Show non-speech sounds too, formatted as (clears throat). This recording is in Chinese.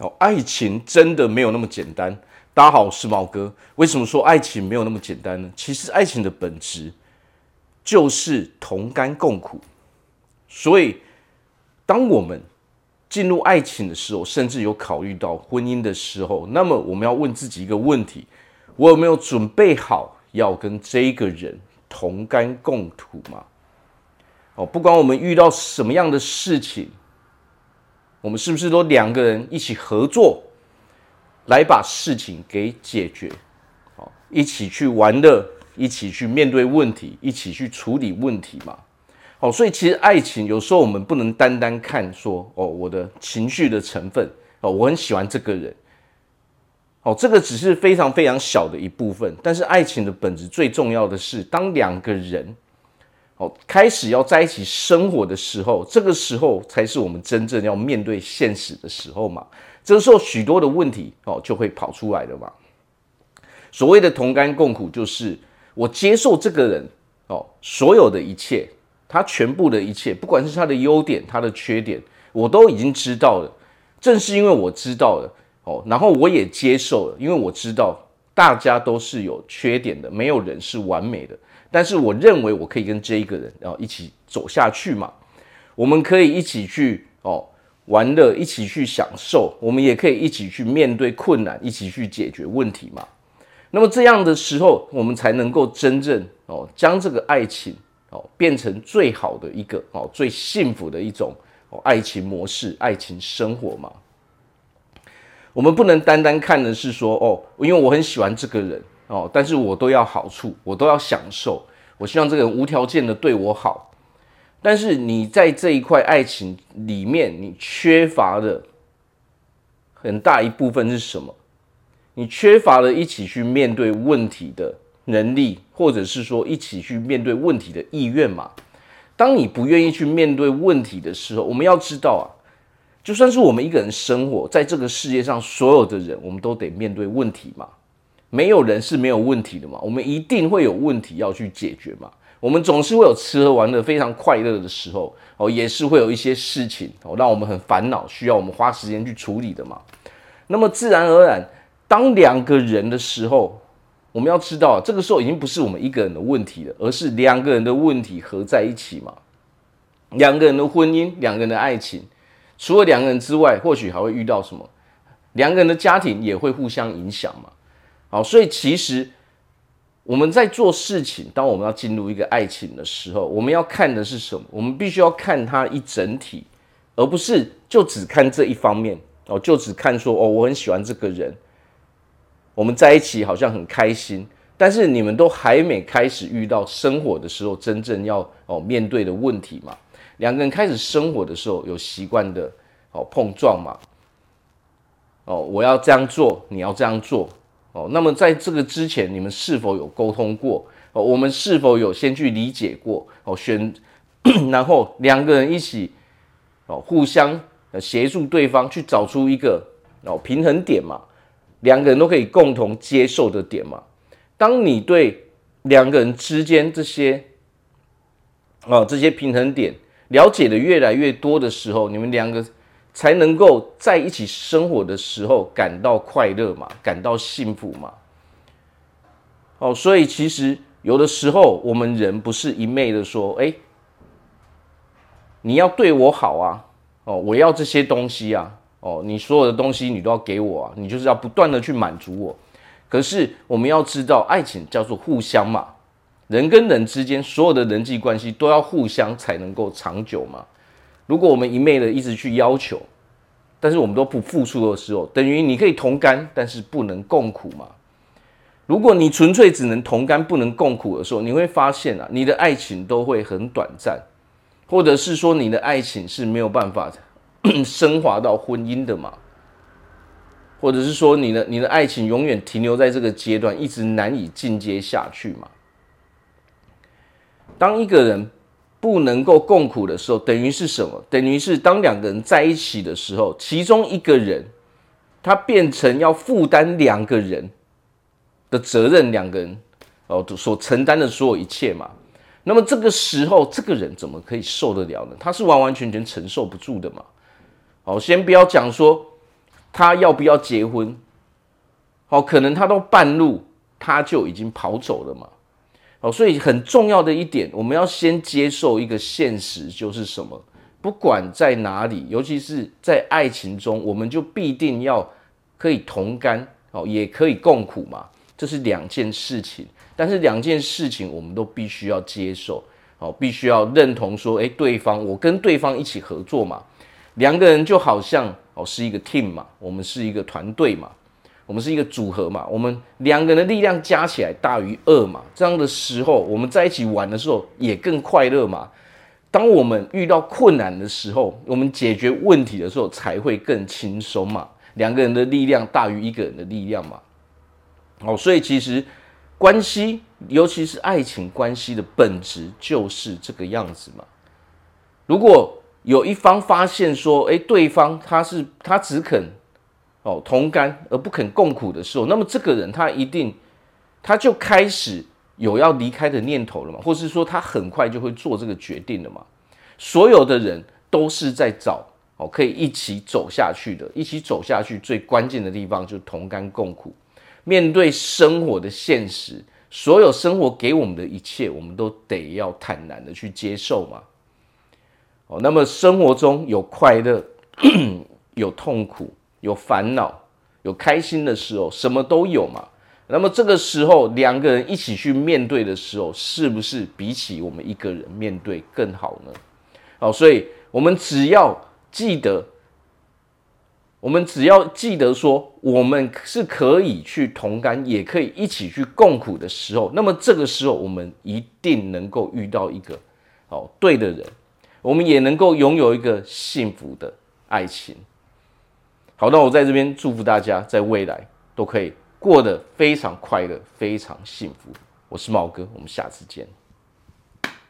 哦，爱情真的没有那么简单。大家好，我是毛哥。为什么说爱情没有那么简单呢？其实爱情的本质就是同甘共苦。所以，当我们进入爱情的时候，甚至有考虑到婚姻的时候，那么我们要问自己一个问题：我有没有准备好要跟这个人同甘共苦吗？哦，不管我们遇到什么样的事情。我们是不是都两个人一起合作，来把事情给解决？好，一起去玩乐，一起去面对问题，一起去处理问题嘛？好，所以其实爱情有时候我们不能单单看说哦，我的情绪的成分哦，我很喜欢这个人，哦，这个只是非常非常小的一部分。但是爱情的本质最重要的是，当两个人。哦，开始要在一起生活的时候，这个时候才是我们真正要面对现实的时候嘛。这个时候许多的问题哦就会跑出来了嘛。所谓的同甘共苦，就是我接受这个人哦，所有的一切，他全部的一切，不管是他的优点、他的缺点，我都已经知道了。正是因为我知道了哦，然后我也接受了，因为我知道大家都是有缺点的，没有人是完美的。但是我认为我可以跟这一个人，然后一起走下去嘛。我们可以一起去哦玩乐，一起去享受。我们也可以一起去面对困难，一起去解决问题嘛。那么这样的时候，我们才能够真正哦将这个爱情哦变成最好的一个哦最幸福的一种哦爱情模式、爱情生活嘛。我们不能单单看的是说哦，因为我很喜欢这个人。哦，但是我都要好处，我都要享受。我希望这个人无条件的对我好。但是你在这一块爱情里面，你缺乏的很大一部分是什么？你缺乏了一起去面对问题的能力，或者是说一起去面对问题的意愿嘛？当你不愿意去面对问题的时候，我们要知道啊，就算是我们一个人生活在这个世界上，所有的人，我们都得面对问题嘛。没有人是没有问题的嘛，我们一定会有问题要去解决嘛。我们总是会有吃喝玩乐非常快乐的时候哦，也是会有一些事情哦让我们很烦恼，需要我们花时间去处理的嘛。那么自然而然，当两个人的时候，我们要知道，这个时候已经不是我们一个人的问题了，而是两个人的问题合在一起嘛。两个人的婚姻，两个人的爱情，除了两个人之外，或许还会遇到什么？两个人的家庭也会互相影响嘛。好，所以其实我们在做事情，当我们要进入一个爱情的时候，我们要看的是什么？我们必须要看它一整体，而不是就只看这一方面哦，就只看说哦，我很喜欢这个人，我们在一起好像很开心，但是你们都还没开始遇到生活的时候，真正要哦面对的问题嘛。两个人开始生活的时候，有习惯的哦碰撞嘛，哦，我要这样做，你要这样做。哦，那么在这个之前，你们是否有沟通过？哦，我们是否有先去理解过？哦，选，(clears throat) 然后两个人一起，哦，互相协助对方去找出一个哦平衡点嘛，两个人都可以共同接受的点嘛。当你对两个人之间这些，哦，这些平衡点了解的越来越多的时候，你们两个。才能够在一起生活的时候感到快乐嘛，感到幸福嘛。哦，所以其实有的时候我们人不是一昧的说，哎，你要对我好啊，哦，我要这些东西啊，哦，你所有的东西你都要给我啊，你就是要不断的去满足我。可是我们要知道，爱情叫做互相嘛，人跟人之间所有的人际关系都要互相才能够长久嘛。如果我们一昧的一直去要求，但是我们都不付出的时候，等于你可以同甘，但是不能共苦嘛。如果你纯粹只能同甘不能共苦的时候，你会发现啊，你的爱情都会很短暂，或者是说你的爱情是没有办法 (clears throat) 升华到婚姻的嘛，或者是说你的你的爱情永远停留在这个阶段，一直难以进阶下去嘛。当一个人。不能够共苦的时候，等于是什么？等于是当两个人在一起的时候，其中一个人他变成要负担两个人的责任，两个人哦所承担的所有一切嘛。那么这个时候，这个人怎么可以受得了呢？他是完完全全承受不住的嘛。好，先不要讲说他要不要结婚？哦，可能他到半路他就已经跑走了嘛。哦，所以很重要的一点，我们要先接受一个现实，就是什么？不管在哪里，尤其是在爱情中，我们就必定要可以同甘，哦，也可以共苦嘛。这是两件事情，但是两件事情我们都必须要接受，哦，必须要认同说，诶，对方，我跟对方一起合作嘛，两个人就好像哦是一个 team 嘛，我们是一个团队嘛。我们是一个组合嘛，我们两个人的力量加起来大于二嘛，这样的时候，我们在一起玩的时候也更快乐嘛。当我们遇到困难的时候，我们解决问题的时候才会更轻松嘛。两个人的力量大于一个人的力量嘛。哦，所以其实关系，尤其是爱情关系的本质就是这个样子嘛。如果有一方发现说，诶，对方他是他只肯。哦，同甘而不肯共苦的时候，那么这个人他一定他就开始有要离开的念头了嘛，或是说他很快就会做这个决定了嘛。所有的人都是在找哦，可以一起走下去的，一起走下去最关键的地方就同甘共苦。面对生活的现实，所有生活给我们的一切，我们都得要坦然的去接受嘛。哦，那么生活中有快乐，(clears throat) 有痛苦。有烦恼，有开心的时候，什么都有嘛。那么这个时候，两个人一起去面对的时候，是不是比起我们一个人面对更好呢？好，所以我们只要记得，我们只要记得说，我们是可以去同甘，也可以一起去共苦的时候，那么这个时候，我们一定能够遇到一个哦对的人，我们也能够拥有一个幸福的爱情。好，那我在这边祝福大家，在未来都可以过得非常快乐、非常幸福。我是毛哥，我们下次见。